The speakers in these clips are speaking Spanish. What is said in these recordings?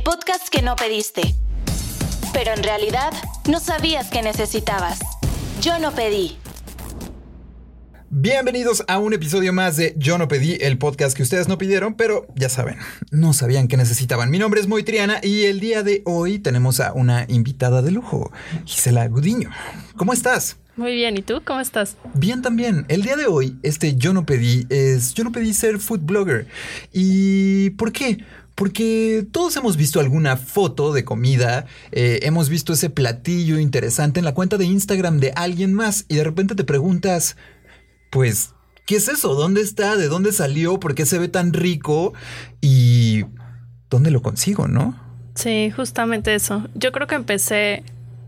el podcast que no pediste. Pero en realidad no sabías que necesitabas. Yo no pedí. Bienvenidos a un episodio más de Yo no pedí el podcast que ustedes no pidieron, pero ya saben, no sabían que necesitaban. Mi nombre es Moitriana y el día de hoy tenemos a una invitada de lujo, Gisela Gudiño. ¿Cómo estás? Muy bien, ¿y tú cómo estás? Bien también. El día de hoy, este Yo no pedí es Yo no pedí ser food blogger. ¿Y por qué? Porque todos hemos visto alguna foto de comida, eh, hemos visto ese platillo interesante en la cuenta de Instagram de alguien más y de repente te preguntas, pues, ¿qué es eso? ¿Dónde está? ¿De dónde salió? ¿Por qué se ve tan rico? ¿Y dónde lo consigo, no? Sí, justamente eso. Yo creo que empecé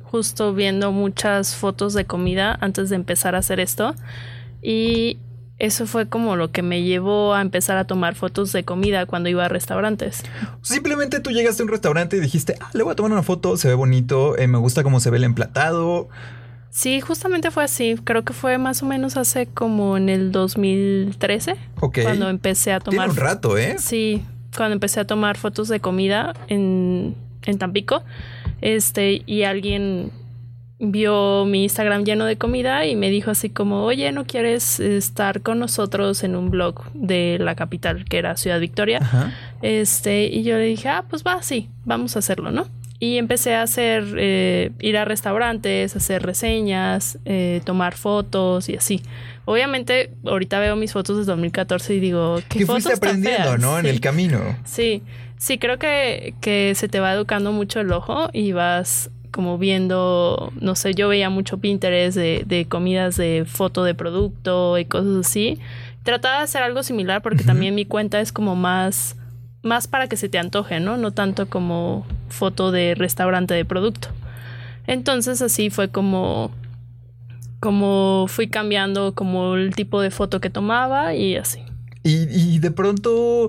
justo viendo muchas fotos de comida antes de empezar a hacer esto. Y eso fue como lo que me llevó a empezar a tomar fotos de comida cuando iba a restaurantes. Simplemente tú llegaste a un restaurante y dijiste, ah, le voy a tomar una foto, se ve bonito, eh, me gusta cómo se ve el emplatado. Sí, justamente fue así. Creo que fue más o menos hace como en el 2013. Ok. Cuando empecé a tomar. Tiene un rato, ¿eh? Sí, cuando empecé a tomar fotos de comida en, en Tampico. Este, y alguien vio mi Instagram lleno de comida y me dijo así como, oye, ¿no quieres estar con nosotros en un blog de la capital, que era Ciudad Victoria? Ajá. Este, y yo le dije, ah, pues va, sí, vamos a hacerlo, ¿no? Y empecé a hacer, eh, ir a restaurantes, hacer reseñas, eh, tomar fotos y así. Obviamente, ahorita veo mis fotos de 2014 y digo, ¿qué Que fotos fuiste aprendiendo, feas?" ¿no? En el camino. Sí, sí, creo que, que se te va educando mucho el ojo y vas como viendo, no sé, yo veía mucho Pinterest de, de comidas de foto de producto y cosas así. Trataba de hacer algo similar porque también mi cuenta es como más, más para que se te antoje, ¿no? No tanto como foto de restaurante de producto. Entonces así fue como, como fui cambiando como el tipo de foto que tomaba y así. Y, y de pronto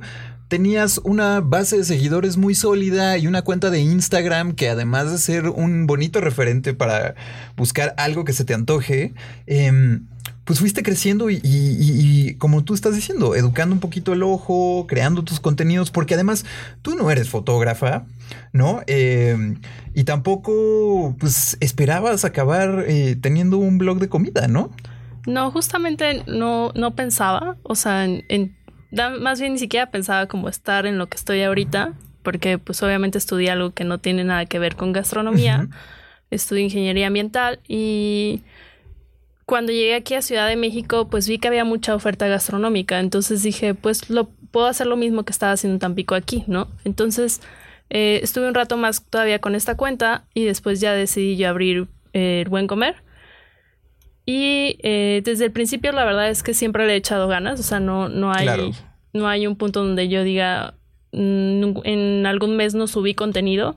tenías una base de seguidores muy sólida y una cuenta de Instagram que además de ser un bonito referente para buscar algo que se te antoje, em, pues fuiste creciendo y, como tú estás diciendo, educando un poquito el ojo, creando tus contenidos, porque además tú no eres fotógrafa, ¿no? Em, y tampoco pues esperabas acabar eh, teniendo un blog de comida, ¿no? No, justamente no, no pensaba, o sea, en, en- más bien ni siquiera pensaba como estar en lo que estoy ahorita, porque pues obviamente estudié algo que no tiene nada que ver con gastronomía, estudié ingeniería ambiental y cuando llegué aquí a Ciudad de México pues vi que había mucha oferta gastronómica, entonces dije pues lo puedo hacer lo mismo que estaba haciendo en Tampico aquí, ¿no? Entonces eh, estuve un rato más todavía con esta cuenta y después ya decidí yo abrir eh, el Buen Comer. Y eh, desde el principio la verdad es que siempre le he echado ganas, o sea, no, no, hay, Claro. no hay un punto donde yo diga "Mm, en algún mes no subí contenido.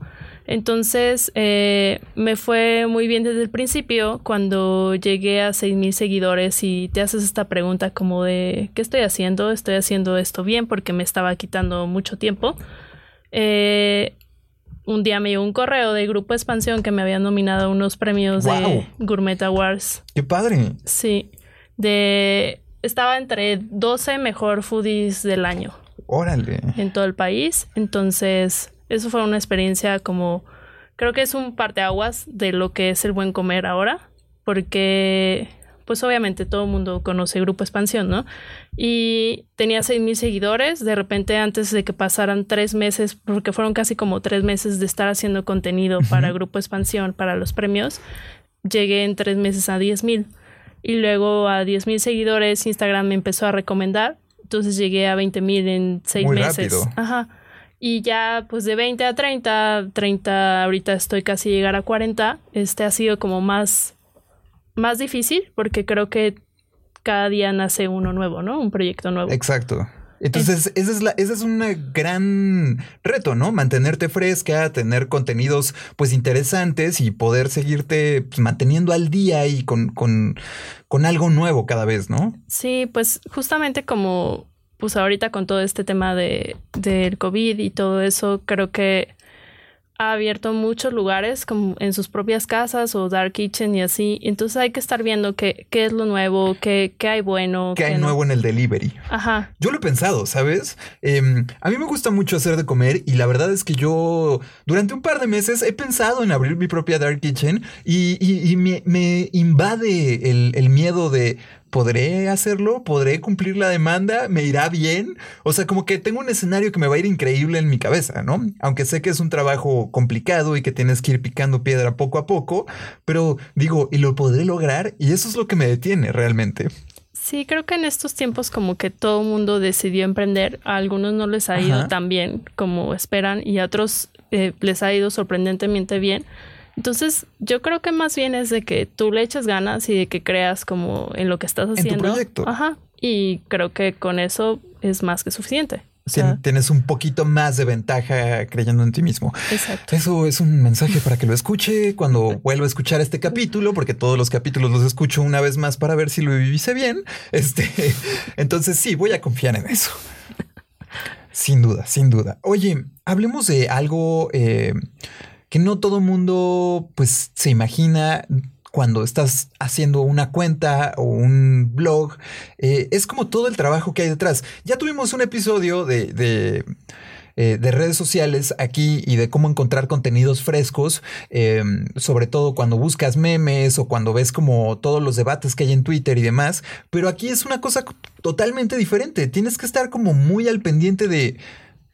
Entonces eh, me fue muy bien desde el principio cuando llegué a 6.000 seguidores y te haces esta pregunta como de ¿qué estoy haciendo? ¿Estoy haciendo esto bien? Porque me estaba quitando mucho tiempo. Eh, un día me llegó un correo de Grupo Expansión que me habían nominado a unos premios de Gourmet Awards. ¡Qué padre! Sí, de estaba entre 12 mejor foodies del año Órale. en todo el país. Entonces, eso fue una experiencia como creo que es un parteaguas de lo que es el buen comer ahora, porque pues obviamente todo el mundo conoce Grupo Expansión, ¿no? Y tenía seis mil seguidores, de repente antes de que pasaran tres meses, porque fueron casi como tres meses de estar haciendo contenido para Grupo Expansión, para los premios, llegué en tres meses a 10 mil. Y luego a 10 mil seguidores, Instagram me empezó a recomendar. Entonces llegué a 20 mil en seis Muy meses. rápido. Ajá. Y ya pues de 20 a 30, 30 ahorita estoy casi llegar a 40. Este ha sido como más, más difícil porque creo que cada día nace uno nuevo, ¿no? Un proyecto nuevo. Exacto. Entonces, ese es, la, ese es un gran reto, ¿no? Mantenerte fresca, tener contenidos pues interesantes y poder seguirte pues, manteniendo al día y con, con, con algo nuevo cada vez, ¿no? Sí, pues justamente como pues ahorita con todo este tema de del COVID y todo eso, creo que ha abierto muchos lugares como en sus propias casas o dark kitchen y así. Entonces hay que estar viendo qué, qué es lo nuevo, qué, qué hay bueno. ¿Qué hay no. nuevo en el delivery? Ajá. Yo lo he pensado, ¿sabes? Em, a mí me gusta mucho hacer de comer y la verdad es que yo durante un par de meses he pensado en abrir mi propia dark kitchen y, y- y me, me invade el, el miedo de... ¿Podré hacerlo? ¿Podré cumplir la demanda? ¿Me irá bien? O sea, como que tengo un escenario que me va a ir increíble en mi cabeza, ¿no? Aunque sé que es un trabajo complicado y que tienes que ir picando piedra poco a poco, pero digo, ¿y lo podré lograr? Y eso es lo que me detiene realmente. Sí, creo que en estos tiempos como que todo el mundo decidió emprender. A algunos no les ha ido Ajá. tan bien como esperan y a otros eh, les ha ido sorprendentemente bien. Entonces, yo creo que más bien es de que tú le eches ganas y de que creas como en lo que estás tu haciendo. proyecto. Ajá. Y creo que con eso es más que suficiente. O sea, Tienes un poquito más de ventaja creyendo en ti mismo. exacto. Eso es un mensaje para que lo escuche cuando vuelva a escuchar este capítulo, porque todos los capítulos los escucho una vez más para ver si lo hice bien. Este, entonces sí, voy a confiar en eso. Sin duda, sin duda. Oye, hablemos de algo eh, que no todo mundo pues se imagina cuando estás haciendo una cuenta o un blog. Eh, es como todo el trabajo que hay detrás. Ya tuvimos un episodio de, de, eh, de redes sociales aquí y de cómo encontrar contenidos frescos, eh, sobre todo cuando buscas memes o cuando ves como todos los debates que hay en Twitter y demás. Pero aquí es una cosa totalmente diferente. Tienes que estar como muy al pendiente de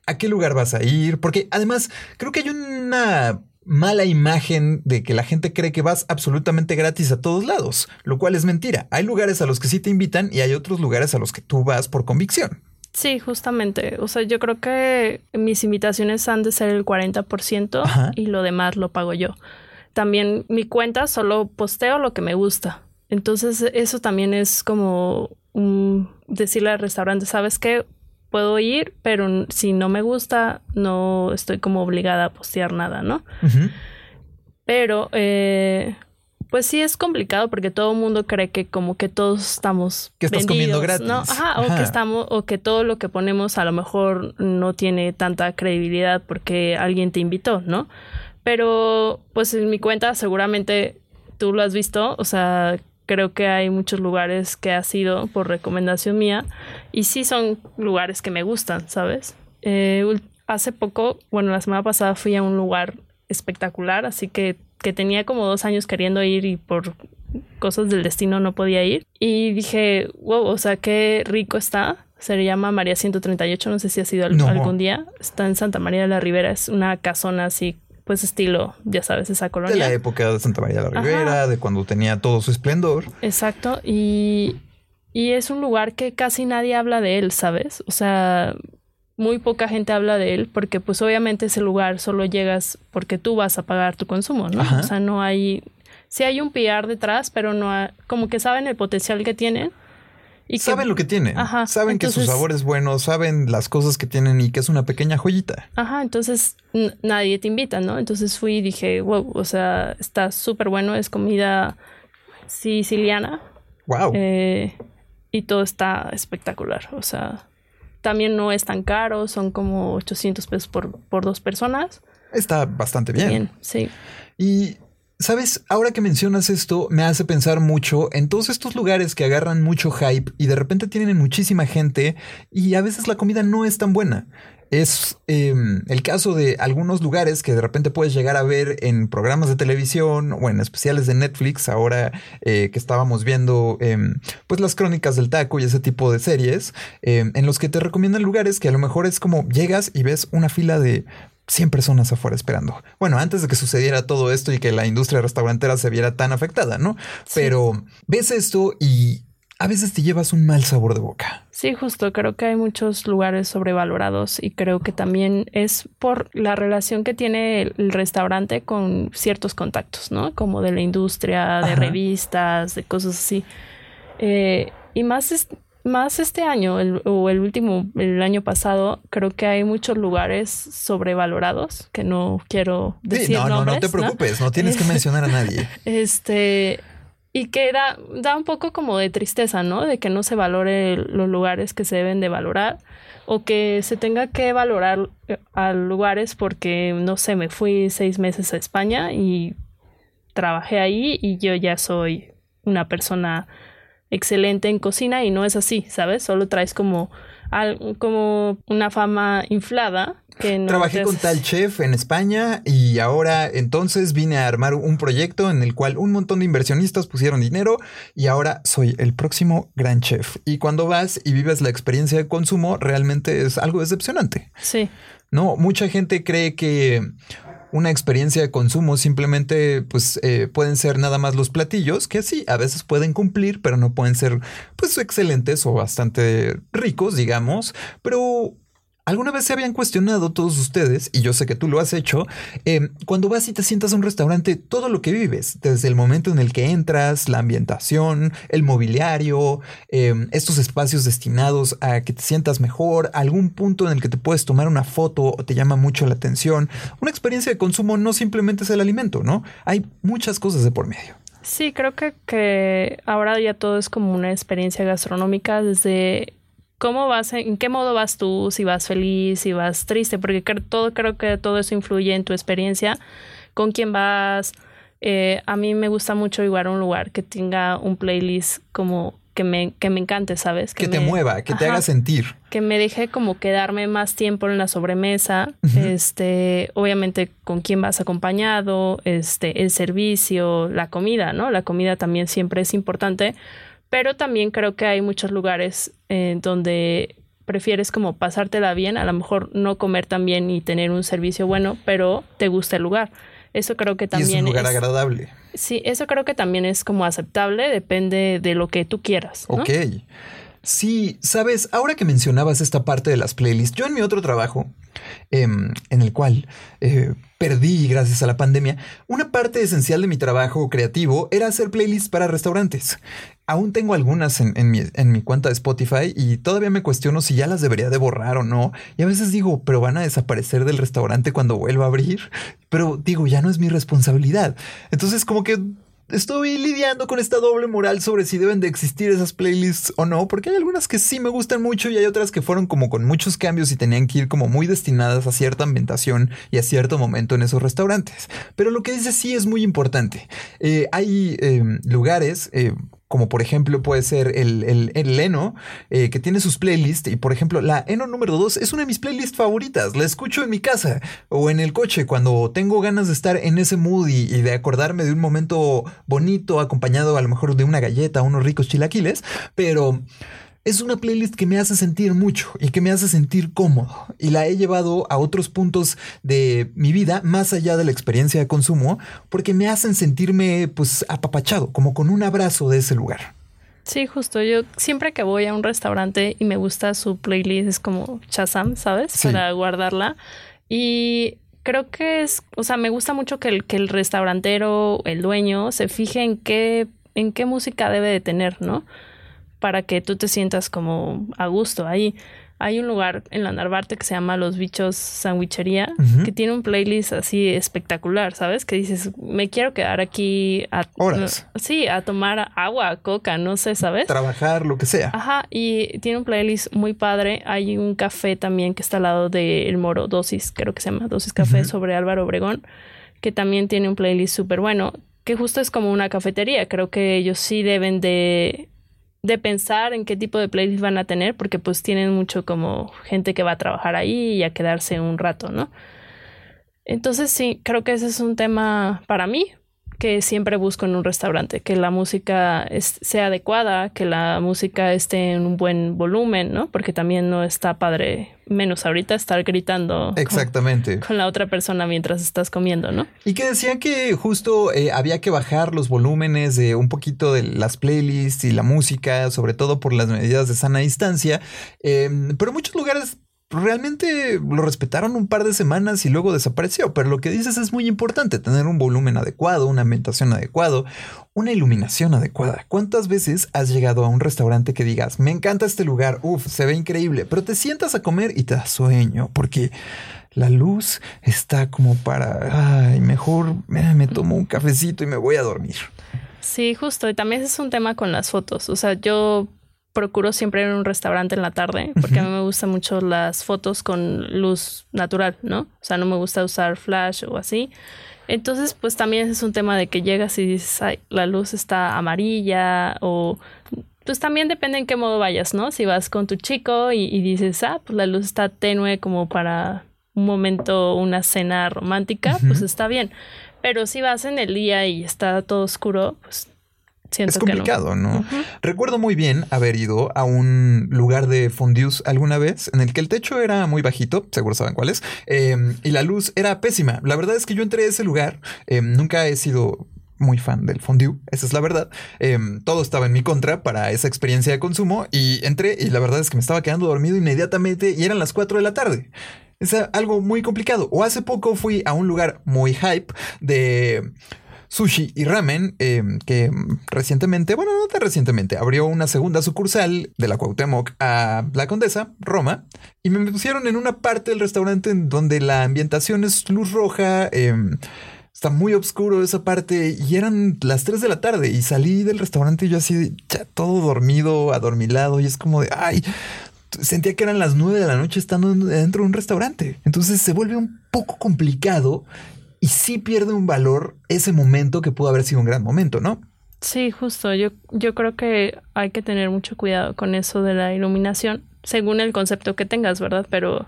a qué lugar vas a ir, porque además creo que hay una mala imagen de que la gente cree que vas absolutamente gratis a todos lados, lo cual es mentira. Hay lugares a los que sí te invitan y hay otros lugares a los que tú vas por convicción. Sí, justamente. O sea, yo creo que mis invitaciones han de ser el 40% Ajá. y lo demás lo pago yo. También mi cuenta solo posteo lo que me gusta. Entonces, eso también es como un- decirle al restaurante, ¿sabes qué? Puedo ir, pero si no me gusta, no estoy como obligada a postear nada, ¿no? Pero, eh, pues sí es complicado porque todo el mundo cree que como que todos estamos Que estás comiendo gratis. ¿no? Ajá, o Ajá. que estamos, o que todo lo que ponemos a lo mejor no tiene tanta credibilidad porque alguien te invitó, ¿no? Pero, pues en mi cuenta seguramente tú lo has visto, o sea, creo que hay muchos lugares que ha sido por recomendación mía y sí son lugares que me gustan, ¿sabes? Eh, hace poco, bueno, la semana pasada fui a un lugar espectacular, así que, que tenía como dos años queriendo ir y por cosas del destino no podía ir. Y dije, wow, o sea, qué rico está. Se llama María 138, no sé si ha sido No. algún día. Está en Santa María de la Ribera, es una casona así, pues estilo, ya sabes, esa De colonia. la época de Santa María de la Ajá. Ribera, de cuando tenía todo su esplendor. Exacto, y, y es un lugar que casi nadie habla de él, ¿sabes? O sea, muy poca gente habla de él porque pues obviamente ese lugar solo llegas porque tú vas a pagar tu consumo, ¿no? Ajá. O sea, no hay, sí hay un PR detrás, pero no hay- como que saben el potencial que tienen. Y que- saben lo que tienen, Ajá, saben que su sabor es bueno, saben las cosas que tienen y que es una pequeña joyita. Ajá, entonces nadie te invita, ¿no? Entonces fui y dije, wow, o sea, está súper bueno, es comida siciliana. Wow. Eh, y todo está espectacular. O sea, también no es tan caro, son como 800 pesos por, por dos personas. Está bastante bien. Bien, sí. Y, ¿sabes? Ahora que mencionas esto, me hace pensar mucho en todos estos lugares que agarran mucho hype y de repente tienen muchísima gente y a veces la comida no es tan buena. Es eh, el caso de algunos lugares que de repente puedes llegar a ver en programas de televisión o en especiales de Netflix, ahora eh, que estábamos viendo eh, pues las crónicas del taco y ese tipo de series, eh, en los que te recomiendan lugares que a lo mejor es como llegas y ves una fila de 100 personas afuera esperando. Bueno, antes de que sucediera todo esto y que la industria restaurantera se viera tan afectada, ¿no? Pero ves esto y a veces te llevas un mal sabor de boca. Sí, justo, creo que hay muchos lugares sobrevalorados y creo que también es por la relación que tiene el, el restaurante con ciertos contactos, ¿no? Como de la industria, de Ajá. revistas, de cosas así. Eh, y más, es- más este año el- o el último, el año pasado, creo que hay muchos lugares sobrevalorados que no quiero Sí, decir no, no, no nombres, te preocupes, no tienes que mencionar a nadie. Este, y que da, da un poco como de tristeza, ¿no? De que no se valore los lugares que se deben de valorar o que se tenga que valorar eh, a lugares porque, no sé, me fui seis meses a España y trabajé ahí y yo ya soy una persona excelente en cocina y no es así, ¿sabes? Solo traes como, como una fama inflada Trabajé con tal chef en España y ahora entonces vine a armar un proyecto en el cual un montón de inversionistas pusieron dinero y ahora soy el próximo gran chef. Y cuando vas y vives la experiencia de consumo, realmente es algo decepcionante. Sí. No, mucha gente cree que una experiencia de consumo simplemente pues eh, pueden ser nada más los platillos que sí a veces pueden cumplir pero no pueden ser pues excelentes o bastante ricos digamos. Pero ¿Alguna vez se habían cuestionado todos ustedes, y yo sé que tú lo has hecho, eh, cuando vas y te sientas a un restaurante, todo lo que vives, desde el momento en el que entras, la ambientación, el mobiliario, em, estos espacios destinados a que te sientas mejor, algún punto en el que te puedes tomar una foto o te llama mucho la atención? Una experiencia de consumo no simplemente es el alimento, ¿no? Hay muchas cosas de por medio. Sí, creo que, que ahora ya todo es como una experiencia gastronómica desde cómo vas, en qué modo vas tú, si vas feliz, si vas triste, porque todo, creo que todo eso influye en tu experiencia, con quién vas. Eh, a mí me gusta mucho igual un lugar que tenga un playlist como que me, que me encante, ¿sabes? Que, te mueva, que te haga sentir. Que me deje como quedarme más tiempo en la sobremesa. Este, obviamente con quién vas acompañado, este, el servicio, la comida, ¿no? La comida también siempre es importante pero también creo que hay muchos lugares en donde prefieres como pasártela bien, a lo mejor no comer tan bien y tener un servicio bueno, pero te gusta el lugar. Eso creo que también es un lugar agradable. Sí, eso creo que también es como aceptable, depende de lo que tú quieras. Ok. Sí, sabes, ahora que mencionabas esta parte de las playlists, yo en mi otro trabajo, em, en el cual eh, perdí gracias a la pandemia, una parte esencial de mi trabajo creativo era hacer playlists para restaurantes. Aún tengo algunas en, mi, en, mi, cuenta de Spotify y todavía me cuestiono si ya las debería de borrar o no. Y a veces digo, pero van a desaparecer del restaurante cuando vuelva a abrir. Pero digo, ya no es mi responsabilidad. Entonces como que estoy lidiando con esta doble moral sobre si deben de existir esas playlists o no, porque hay algunas que sí me gustan mucho y hay otras que fueron como con muchos cambios y tenían que ir como muy destinadas a cierta ambientación y a cierto momento en esos restaurantes. Pero lo que dice sí es muy importante. Eh, hay em, lugares, eh, como por ejemplo puede ser el, el, el Eno, eh, que tiene sus playlists. Y por ejemplo, la Eno número 2 es una de mis playlists favoritas. La escucho en mi casa o en el coche cuando tengo ganas de estar en ese mood y, y de acordarme de un momento bonito, acompañado a lo mejor de una galleta, unos ricos chilaquiles. Pero es una playlist que me hace sentir mucho y que me hace sentir cómodo y la he llevado a otros puntos de mi vida más allá de la experiencia de consumo porque me hacen sentirme pues apapachado, como con un abrazo de ese lugar. Sí, justo. Yo siempre que voy a un restaurante y me gusta su playlist es como Chazam, ¿sabes? Para guardarla. Y creo que es, o sea, me gusta mucho que el, que el restaurantero, el dueño, se fije en qué, en qué música debe de tener, ¿no? Para que tú te sientas como a gusto ahí. Hay un lugar en la Narvarte que se llama Los Bichos Sandwichería, que tiene un playlist así espectacular, ¿sabes? Que dices, me quiero quedar aquí a... Horas. Sí, a tomar agua, coca, no sé, ¿sabes? Trabajar, lo que sea. Ajá, y tiene un playlist muy padre. Hay un café también que está al lado del Moro, Dosis, creo que se llama Dosis Café, sobre Álvaro Obregón, que también tiene un playlist súper bueno, que justo es como una cafetería. Creo que ellos sí deben de de pensar en qué tipo de playlist van a tener, porque pues tienen mucho como gente que va a trabajar ahí y a quedarse un rato, ¿no? Entonces sí, creo que ese es un tema para mí, que siempre busco en un restaurante, que la música sea adecuada, que la música esté en un buen volumen, ¿no? Porque también no está padre, menos ahorita, estar gritando Exactamente. Con, la otra persona mientras estás comiendo, ¿no? Y que decían que justo eh, había que bajar los volúmenes de un poquito de las playlists y la música, sobre todo por las medidas de sana distancia, eh, pero muchos lugares realmente lo respetaron un par de semanas y luego desapareció. Pero lo que dices es muy importante, tener un volumen adecuado, una ambientación adecuada, una iluminación adecuada. ¿Cuántas veces has llegado a un restaurante que digas, me encanta este lugar, uff, se ve increíble, pero te sientas a comer y te da sueño porque la luz está como para, ay, mejor me, tomo un cafecito y me voy a dormir. Sí, justo. Y también es un tema con las fotos. O sea, yo procuro siempre ir a un restaurante en la tarde porque a mí me gustan mucho las fotos con luz natural, ¿no? O sea, no me gusta usar flash o así. Entonces, pues también es un tema de que llegas y dices, ay, la luz está amarilla o pues también depende en qué modo vayas, ¿no? Si vas con tu chico y, dices, ah, pues la luz está tenue como para un momento, una cena romántica, pues está bien. Pero si vas en el día y está todo oscuro, pues siento es complicado, ¿no? Recuerdo muy bien haber ido a un lugar de fondues alguna vez en el que el techo era muy bajito, seguro saben cuál es, em, y la luz era pésima. La verdad es que yo entré a ese lugar, em, nunca he sido muy fan del fondue, esa es la verdad. Em, todo estaba en mi contra para esa experiencia de consumo y entré y la verdad es que me estaba quedando dormido inmediatamente y eran las 4 de la tarde. Es algo muy complicado. O hace poco fui a un lugar muy hype de sushi y ramen, em, que recientemente, bueno, no tan recientemente, abrió una segunda sucursal de la Cuauhtémoc a La Condesa, Roma, y me pusieron en una parte del restaurante en donde la ambientación es luz roja, em, está muy oscuro esa parte, y eran las 3 de la tarde, y salí del restaurante yo así, ya todo dormido, adormilado, y es como de, ay, sentía que eran las nueve de la noche estando dentro de un restaurante. Entonces se vuelve un poco complicado y sí pierde un valor ese momento que pudo haber sido un gran momento, ¿no? Sí, justo. Yo, yo creo que hay que tener mucho cuidado con eso de la iluminación, según el concepto que tengas, ¿verdad? Pero,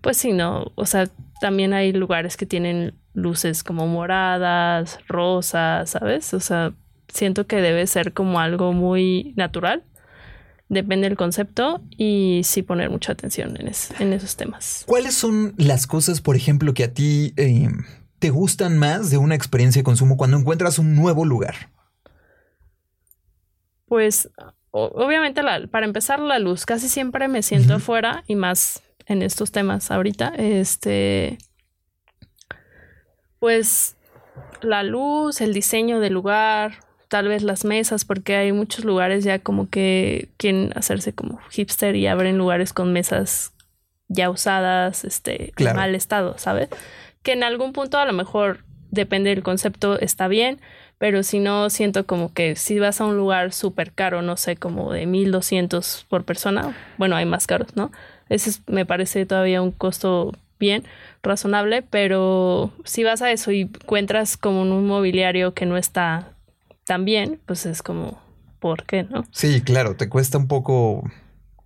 pues sí, no. O sea, también hay lugares que tienen luces como moradas, rosas, ¿sabes? O sea, siento que debe ser como algo muy natural depende del concepto y sí poner mucha atención en, en esos temas. ¿Cuáles son las cosas, por ejemplo, que a ti eh, te gustan más de una experiencia de consumo cuando encuentras un nuevo lugar? Pues obviamente para empezar la luz, casi siempre me siento afuera y más en estos temas ahorita, este, pues la luz, el diseño del lugar, tal vez las mesas, porque hay muchos lugares ya como que quieren hacerse como hipster y abren lugares con mesas ya usadas, este, en mal estado, ¿sabes? Que en algún punto a lo mejor depende del concepto, está bien, pero si no, siento como que si vas a un lugar súper caro, no sé, como de 1200 por persona, bueno, hay más caros, ¿no? Ese me parece todavía un costo bien razonable, pero si vas a eso y encuentras como un mobiliario que no está también, pues es como, ¿por qué no? Sí, claro, te cuesta un poco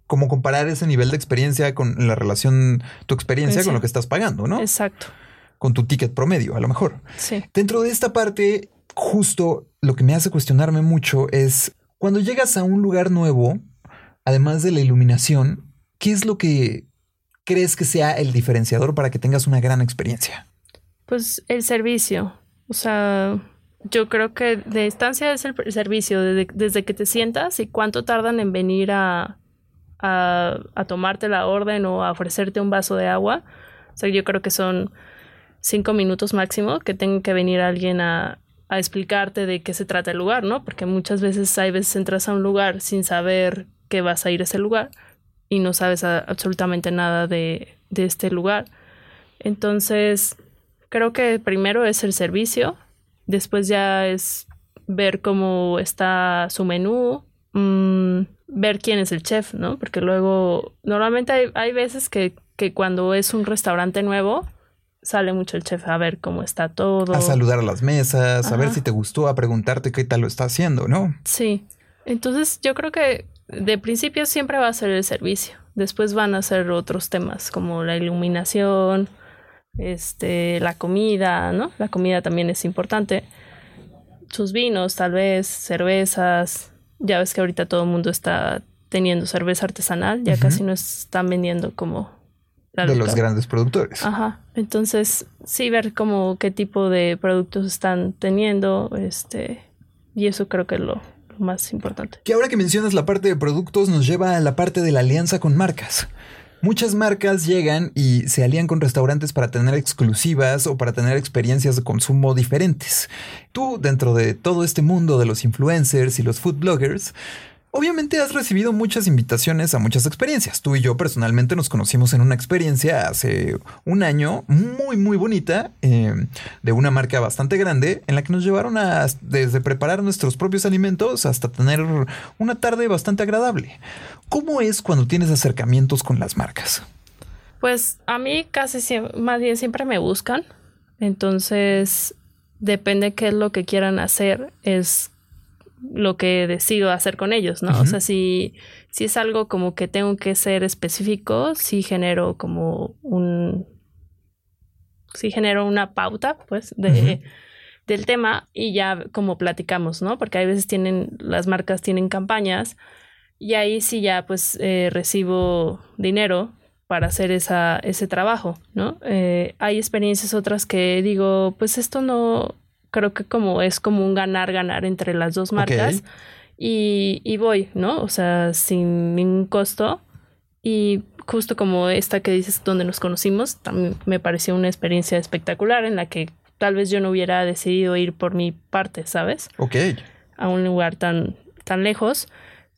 como comparar ese nivel de experiencia con la relación, tu experiencia con lo que estás pagando, ¿no? Exacto. Con tu ticket promedio, a lo mejor. Sí. Dentro de esta parte, justo lo que me hace cuestionarme mucho es cuando llegas a un lugar nuevo, además de la iluminación, ¿qué es lo que crees que sea el diferenciador para que tengas una gran experiencia? Pues el servicio. O sea, yo creo que de distancia es el servicio, desde, que te sientas y cuánto tardan en venir a, a, tomarte la orden o a ofrecerte un vaso de agua. O sea, yo creo que son cinco minutos máximo que tenga que venir alguien a, explicarte de qué se trata el lugar, ¿no? Porque muchas veces hay veces entras a un lugar sin saber que vas a ir a ese lugar y no sabes absolutamente nada de, de este lugar. Entonces, creo que primero es el servicio Después ya es ver cómo está su menú, mm, ver quién es el chef, ¿no? Porque luego, normalmente hay, hay veces que, que, cuando es un restaurante nuevo, sale mucho el chef a ver cómo está todo. A saludar a las mesas, a ver si te gustó, a preguntarte qué tal lo está haciendo, ¿no? Sí. Entonces yo creo que de principio siempre va a ser el servicio. Después van a ser otros temas como la iluminación, este, la comida, ¿no? La comida también es importante. Sus vinos, tal vez, cervezas. Ya ves que ahorita todo el mundo está teniendo cerveza artesanal, ya casi no están vendiendo como de los grandes productores. Ajá. Entonces, sí ver como qué tipo de productos están teniendo, este, y eso creo que es lo, lo más importante. Que ahora que mencionas la parte de productos nos lleva a la parte de la alianza con marcas. Muchas marcas llegan y se alían con restaurantes para tener exclusivas o para tener experiencias de consumo diferentes. Tú, dentro de todo este mundo de los influencers y los food bloggers, Obviamente has recibido muchas invitaciones a muchas experiencias. Tú y yo personalmente nos conocimos en una experiencia hace un año muy, muy bonita eh, de una marca bastante grande en la que nos llevaron a desde preparar nuestros propios alimentos hasta tener una tarde bastante agradable. ¿Cómo es cuando tienes acercamientos con las marcas? Pues a mí casi siempre, más bien siempre me buscan. Entonces, depende qué es lo que quieran hacer, es lo que decido hacer con ellos, ¿no? O sea, si, si es algo como que tengo que ser específico, sí genero como un... Sí genero una pauta, pues, de, del tema y ya como platicamos, ¿no? Porque hay veces tienen, las marcas tienen campañas y ahí sí ya pues eh, recibo dinero para hacer esa, ese trabajo, ¿no? Eh, hay experiencias otras que digo, pues esto no, creo que como es como un ganar-ganar entre las dos marcas y, y, voy, ¿no? O sea, sin ningún costo y justo como esta que dices donde nos conocimos, también me pareció una experiencia espectacular en la que tal vez yo no hubiera decidido ir por mi parte, ¿sabes? Ok. A un lugar tan, tan lejos.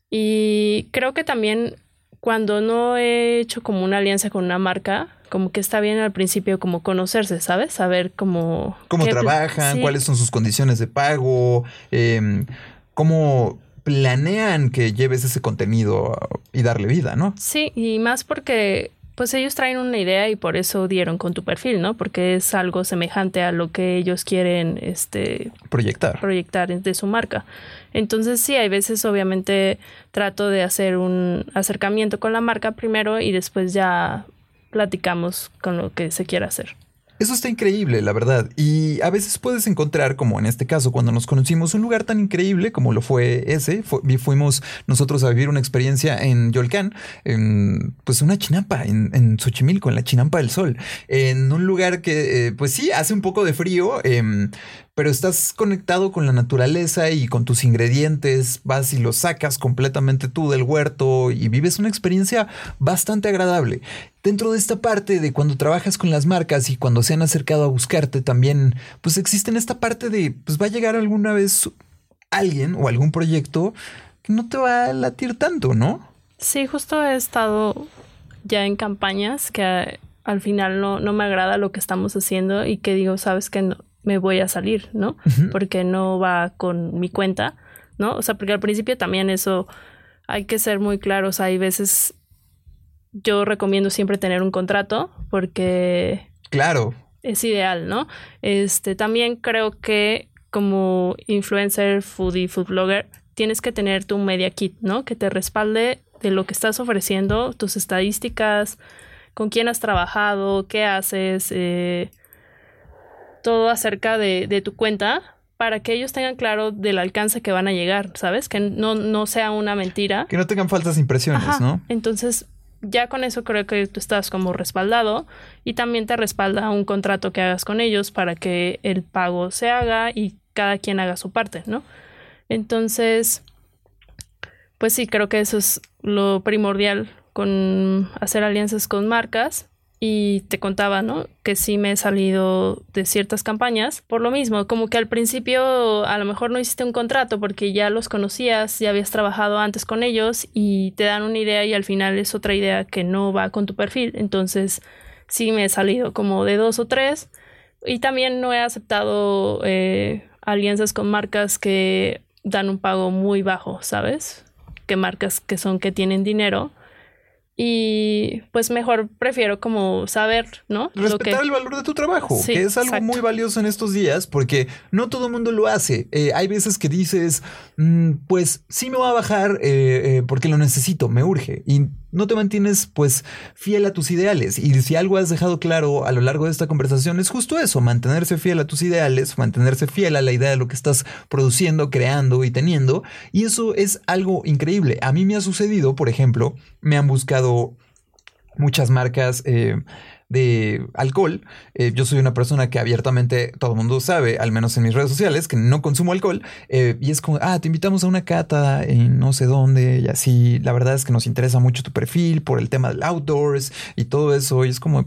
Y creo que también cuando no he hecho como una alianza con una marca, como que está bien al principio como conocerse, ¿sabes? Saber cómo... Cómo trabajan, cuáles son sus condiciones de pago, eh, cómo planean que lleves ese contenido y darle vida, ¿no? Sí, y más porque pues ellos traen una idea y por eso dieron con tu perfil, ¿no? Porque es algo semejante a lo que ellos quieren este proyectar. Proyectar de su marca. Entonces sí, hay veces obviamente trato de hacer un acercamiento con la marca primero y después ya platicamos con lo que se quiera hacer. Eso está increíble, la verdad. Y a veces puedes encontrar, como en este caso, cuando nos conocimos, un lugar tan increíble como lo fue ese. fuimos nosotros a vivir una experiencia en Yolcán, en pues una chinampa, en, en Xochimilco, en la chinampa del sol. En un lugar que, eh, pues sí, hace un poco de frío, em, pero estás conectado con la naturaleza y con tus ingredientes, vas y los sacas completamente tú del huerto y vives una experiencia bastante agradable. Dentro de esta parte de cuando trabajas con las marcas y cuando se han acercado a buscarte también, pues existe en esta parte de, pues va a llegar alguna vez alguien o algún proyecto que no te va a latir tanto, ¿no? Sí, justo he estado ya en campañas que al final no, no me agrada lo que estamos haciendo y que digo, sabes que no, me voy a salir, ¿no? Porque no va con mi cuenta, ¿no? O sea, porque al principio también eso hay que ser muy claros. Hay veces yo recomiendo siempre tener un contrato porque claro es ideal, ¿no? Este también creo que como influencer, foodie, food blogger, tienes que tener tu media kit, ¿no? Que te respalde de lo que estás ofreciendo, tus estadísticas, con quién has trabajado, qué haces, eh, todo acerca de, tu cuenta para que ellos tengan claro del alcance que van a llegar, ¿sabes? Que no, no sea una mentira. Que no tengan falsas impresiones, ¿no? Entonces, ya con eso creo que tú estás como respaldado y también te respalda un contrato que hagas con ellos para que el pago se haga y cada quien haga su parte, ¿no? Entonces, pues sí, creo que eso es lo primordial con hacer alianzas con marcas y te contaba, ¿no? Que sí me he salido de ciertas campañas por lo mismo, como que al principio a lo mejor no hiciste un contrato porque ya los conocías, ya habías trabajado antes con ellos y te dan una idea y al final es otra idea que no va con tu perfil. Entonces sí me he salido como de dos o tres y también no he aceptado eh, alianzas con marcas que dan un pago muy bajo, ¿sabes? Que marcas que son que tienen dinero y pues mejor prefiero como saber, ¿no? Respetar el valor de tu trabajo, que es algo muy valioso en estos días porque no todo el mundo lo hace. Eh, hay veces que dices, mm, pues sí me va a bajar eh, eh, porque lo necesito, me urge. Y no te mantienes pues fiel a tus ideales. Y si algo has dejado claro a lo largo de esta conversación es justo eso, mantenerse fiel a tus ideales, mantenerse fiel a la idea de lo que estás produciendo, creando y teniendo. Y eso es algo increíble. A mí me ha sucedido, por ejemplo, me han buscado muchas marcas. Eh, de alcohol. Eh, yo soy una persona que abiertamente todo el mundo sabe, al menos en mis redes sociales, que no consumo alcohol. Eh, y es como, ah, te invitamos a una cata en no sé dónde y así. La verdad es que nos interesa mucho tu perfil por el tema del outdoors y todo eso. Y es como,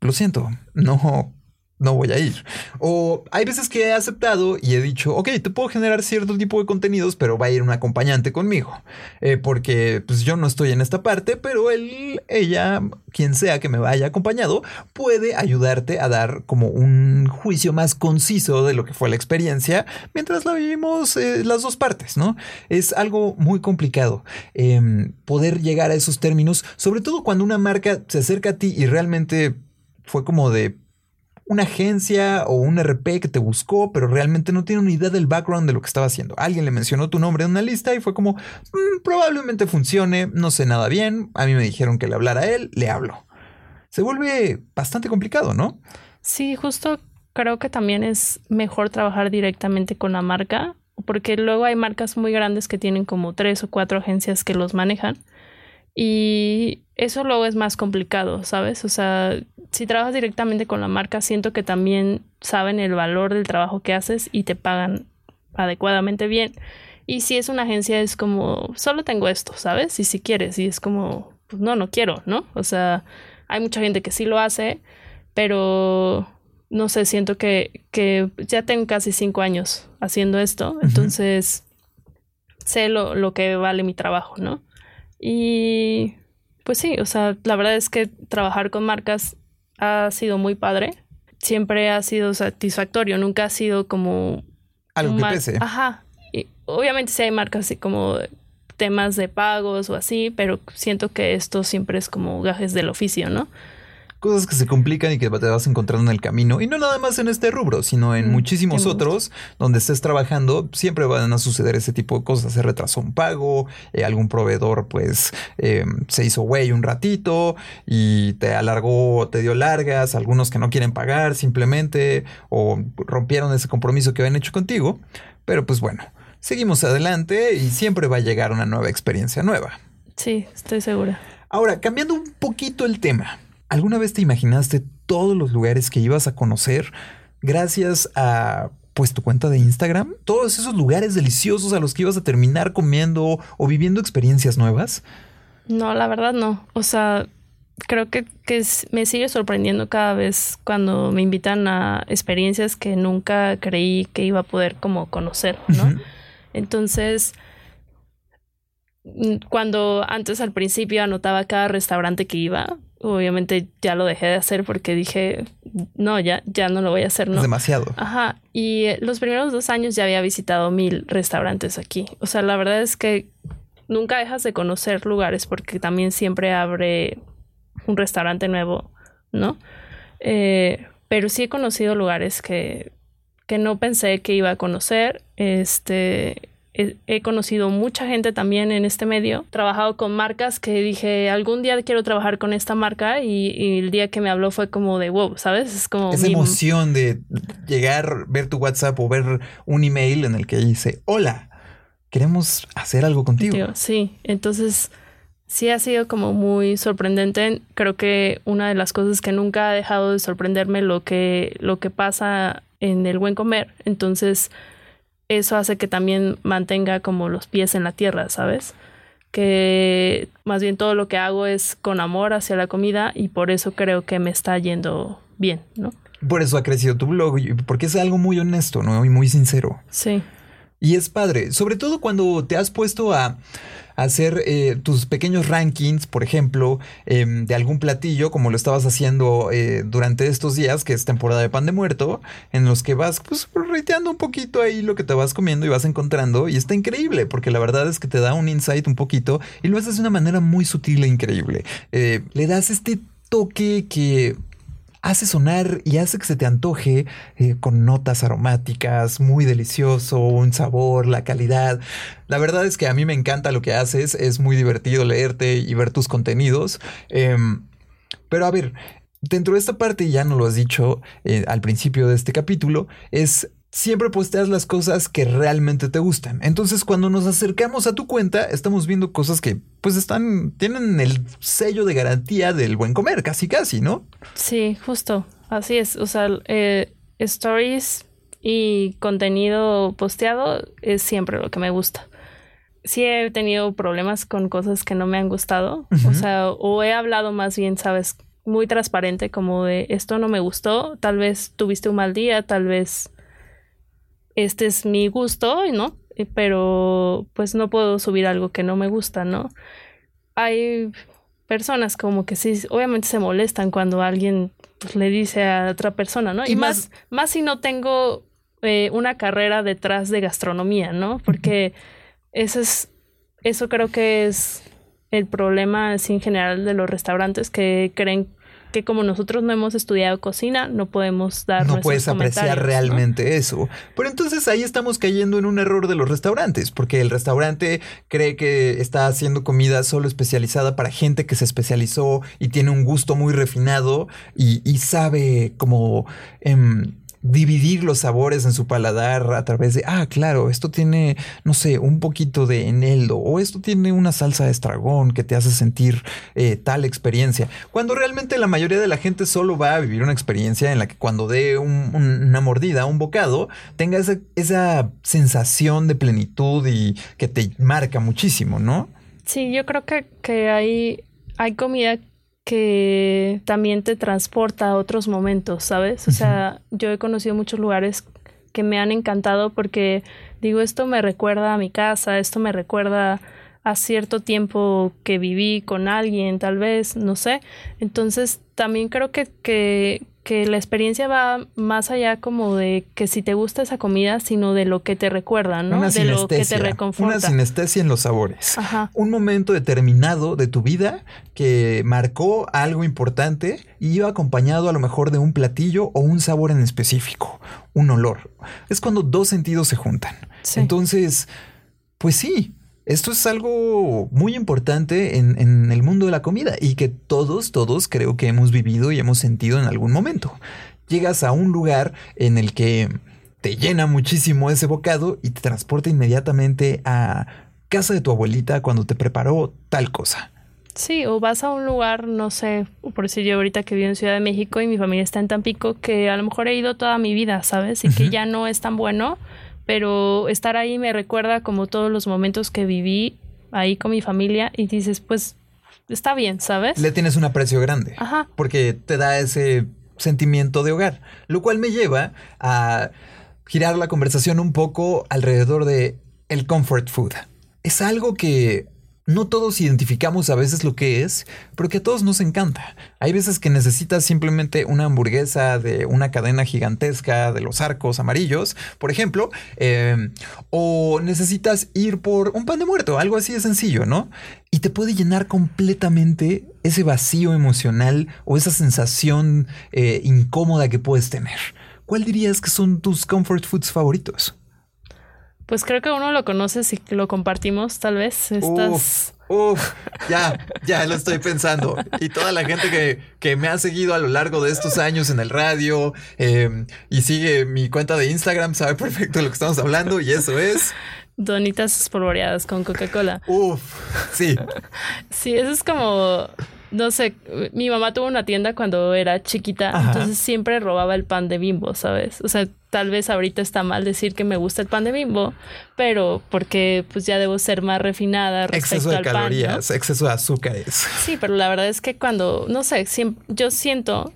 lo siento, no no voy a ir. O hay veces que he aceptado y he dicho, ok, te puedo generar cierto tipo de contenidos, pero va a ir un acompañante conmigo. Eh, porque pues yo no estoy en esta parte, pero él, ella, quien sea que me vaya acompañado, puede ayudarte a dar como un juicio más conciso de lo que fue la experiencia mientras la vivimos eh, las dos partes, ¿no? Es algo muy complicado em, poder llegar a esos términos, sobre todo cuando una marca se acerca a ti y realmente fue como de una agencia o un RP que te buscó, pero realmente no tiene una idea del background de lo que estaba haciendo. Alguien le mencionó tu nombre en una lista y fue como, mm, probablemente funcione, no sé nada bien, a mí me dijeron que le hablara a él, le hablo. Se vuelve bastante complicado, ¿no? Sí, justo creo que también es mejor trabajar directamente con la marca, porque luego hay marcas muy grandes que tienen como tres o cuatro agencias que los manejan. Y eso luego es más complicado, ¿sabes? O sea, si trabajas directamente con la marca, siento que también saben el valor del trabajo que haces y te pagan adecuadamente bien. Y si es una agencia, es como, solo tengo esto, ¿sabes? Y si quieres, y es como, pues no, no quiero, ¿no? O sea, hay mucha gente que sí lo hace, pero no sé, siento que, que ya tengo casi cinco años haciendo esto, entonces sé lo, lo que vale mi trabajo, ¿no? Y pues sí, o sea, la verdad es que trabajar con marcas ha sido muy padre. Siempre ha sido satisfactorio, nunca ha sido como... Algo que pese. Ajá. Y obviamente sí hay marcas así como temas de pagos o así, pero siento que esto siempre es como gajes del oficio, ¿no? Cosas que se complican y que te vas encontrando en el camino. Y no nada más en este rubro, sino en mm, muchísimos otros donde estés trabajando, siempre van a suceder ese tipo de cosas. Se retrasó un pago, eh, algún proveedor pues eh, se hizo güey un ratito y te alargó, te dio largas, algunos que no quieren pagar simplemente o rompieron ese compromiso que habían hecho contigo. Pero pues bueno, seguimos adelante y siempre va a llegar una nueva experiencia nueva. Sí, estoy segura. Ahora, cambiando un poquito el tema, ¿Alguna vez te imaginaste todos los lugares que ibas a conocer gracias a pues tu cuenta de Instagram? Todos esos lugares deliciosos a los que ibas a terminar comiendo o viviendo experiencias nuevas? No, la verdad no. O sea, creo que, me sigue sorprendiendo cada vez cuando me invitan a experiencias que nunca creí que iba a poder como conocer, ¿no? Entonces, mm, cuando antes al principio anotaba cada restaurante que iba, obviamente ya lo dejé de hacer porque dije, no, ya, ya no lo voy a hacer, ¿no? Es demasiado. Ajá. Y eh, los primeros dos años ya había visitado mil restaurantes aquí. O sea, la verdad es que nunca dejas de conocer lugares porque también siempre abre un restaurante nuevo, ¿no? Eh, pero sí he conocido lugares que, que no pensé que iba a conocer. Este, he, conocido mucha gente también en este medio, he trabajado con marcas que dije, algún día quiero trabajar con esta marca y, el día que me habló fue como de wow, ¿sabes? Es como... Esa emoción de llegar, ver tu WhatsApp o ver un email en el que dice, hola, queremos hacer algo contigo. sí, entonces sí ha sido como muy sorprendente. Creo que una de las cosas que nunca ha dejado de sorprenderme lo que, lo que pasa en el buen comer. Entonces, eso hace que también mantenga como los pies en la tierra, ¿sabes? Que más bien todo lo que hago es con amor hacia la comida y por eso creo que me está yendo bien, ¿no? Por eso ha crecido tu blog, porque es algo muy honesto, ¿no? Y muy sincero. Sí. Y es padre, sobre todo cuando te has puesto a hacer eh, tus pequeños rankings, por ejemplo, em, de algún platillo, como lo estabas haciendo eh, durante estos días, que es temporada de pan de muerto, en los que vas pues reiteando un poquito ahí lo que te vas comiendo y vas encontrando. Y está increíble, porque la verdad es que te da un insight un poquito y lo haces de una manera muy sutil e increíble. Eh, le das este toque que hace sonar y hace que se te antoje eh, con notas aromáticas, muy delicioso, un sabor, la calidad. La verdad es que a mí me encanta lo que haces, es muy divertido leerte y ver tus contenidos. Em, pero a ver, dentro de esta parte, ya no lo has dicho eh, al principio de este capítulo, es siempre posteas las cosas que realmente te gustan. Entonces, cuando nos acercamos a tu cuenta, estamos viendo cosas que pues están, tienen el sello de garantía del buen comer, casi casi, ¿no? Sí, justo. Así es. O sea, eh, stories y contenido posteado es siempre lo que me gusta. Sí he tenido problemas con cosas que no me han gustado. O sea, o he hablado más bien, sabes, muy transparente como de esto no me gustó, tal vez tuviste un mal día, tal vez este es mi gusto, ¿no? Eh, pero pues no puedo subir algo que no me gusta, ¿no? Hay personas como que sí, obviamente se molestan cuando alguien pues, le dice a otra persona, ¿no? Y, más, más si no tengo eh, una carrera detrás de gastronomía, ¿no? Porque eso es, eso creo que es el problema así en general de los restaurantes que creen que como nosotros no hemos estudiado cocina, no podemos dar No puedes apreciar realmente eso. Pero entonces ahí estamos cayendo en un error de los restaurantes, porque el restaurante cree que está haciendo comida solo especializada para gente que se especializó y tiene un gusto muy refinado y, y sabe como... Em, dividir los sabores en su paladar a través de, ah, claro, esto tiene, no sé, un poquito de eneldo o esto tiene una salsa de estragón que te hace sentir eh, tal experiencia. Cuando realmente la mayoría de la gente solo va a vivir una experiencia en la que cuando dé una mordida, un bocado, tenga esa, esa sensación de plenitud y que te marca muchísimo, ¿no? Sí, yo creo que, que hay, hay comida que también te transporta a otros momentos, ¿sabes? O sea, yo he conocido muchos lugares que me han encantado porque digo, esto me recuerda a mi casa, esto me recuerda a cierto tiempo que viví con alguien, tal vez, no sé. Entonces, también creo que, que, que la experiencia va más allá como de que si te gusta esa comida, sino de lo que te recuerda, ¿no? Una de lo que te reconforta. Una sinestesia en los sabores. Un momento determinado de tu vida que marcó algo importante y iba acompañado a lo mejor de un platillo o un sabor en específico, un olor. Es cuando dos sentidos se juntan. Entonces, pues sí, esto es algo muy importante en, el mundo de la comida y que todos, todos creo que hemos vivido y hemos sentido en algún momento. Llegas a un lugar en el que te llena muchísimo ese bocado y te transporta inmediatamente a casa de tu abuelita cuando te preparó tal cosa. Sí, o vas a un lugar, no sé, por decir yo ahorita que vivo en Ciudad de México y mi familia está en Tampico, que a lo mejor he ido toda mi vida, ¿sabes? Y que ya no es tan bueno pero estar ahí me recuerda como todos los momentos que viví ahí con mi familia y dices, pues está bien, ¿sabes? Le tienes un aprecio grande. Ajá. Porque te da ese sentimiento de hogar, lo cual me lleva a girar la conversación un poco alrededor de el comfort food. Es algo que no todos identificamos a veces lo que es, pero que a todos nos encanta. Hay veces que necesitas simplemente una hamburguesa de una cadena gigantesca de los arcos amarillos, por ejemplo, em, o necesitas ir por un pan de muerto, algo así de sencillo, ¿no? Y te puede llenar completamente ese vacío emocional o esa sensación eh, incómoda que puedes tener. ¿Cuál dirías que son tus comfort foods favoritos? Pues creo que uno lo conoce si lo compartimos, tal vez. Estás. Uf, ya, ya lo estoy pensando. Y toda la gente que, que, me ha seguido a lo largo de estos años en el radio em, y sigue mi cuenta de Instagram sabe perfecto de lo que estamos hablando y eso es. Donitas espolvoreadas con Coca-Cola. Uf, sí. Sí, eso es como no sé, mi mamá tuvo una tienda cuando era chiquita, entonces siempre robaba el pan de bimbo, ¿sabes? O sea, tal vez ahorita está mal decir que me gusta el pan de bimbo, pero porque pues ya debo ser más refinada respecto exceso de al calorías, exceso de azúcares. Sí, pero la verdad es que cuando, no sé, yo siento,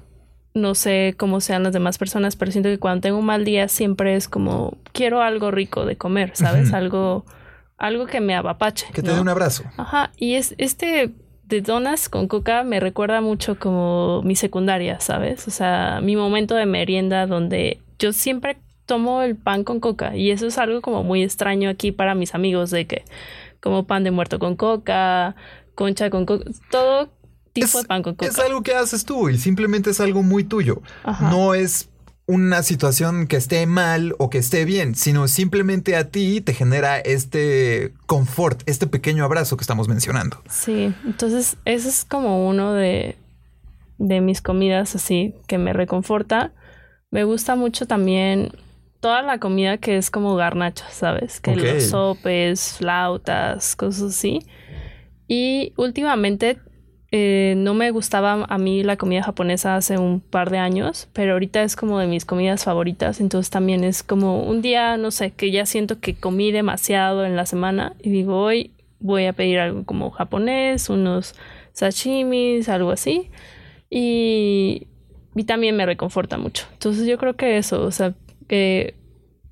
no sé cómo sean las demás personas, pero siento que cuando tengo un mal día siempre es como quiero algo rico de comer, ¿sabes? Algo algo que me abapache. Que te dé un abrazo. Ajá, y es este de donas con coca me recuerda mucho como mi secundaria, ¿sabes? O sea, mi momento de merienda donde yo siempre tomo el pan con coca y eso es algo como muy extraño aquí para mis amigos de que como pan de muerto con coca, concha con coca, todo tipo de pan con coca. Es algo que haces tú y simplemente es algo muy tuyo. No es una situación que esté mal o que esté bien, sino simplemente a ti te genera este confort, este pequeño abrazo que estamos mencionando. Sí, entonces eso es como uno de, de mis comidas así que me reconforta. Me gusta mucho también toda la comida que es como garnacha, ¿sabes? Que los sopes, flautas, cosas así. Y últimamente eh, no me gustaba a mí la comida japonesa hace un par de años, pero ahorita es como de mis comidas favoritas, entonces también es como un día, no sé, que ya siento que comí demasiado en la semana y digo, hoy voy a pedir algo como japonés, unos sashimis, algo así. Y, y también me reconforta mucho. Entonces yo creo que eso, o sea, que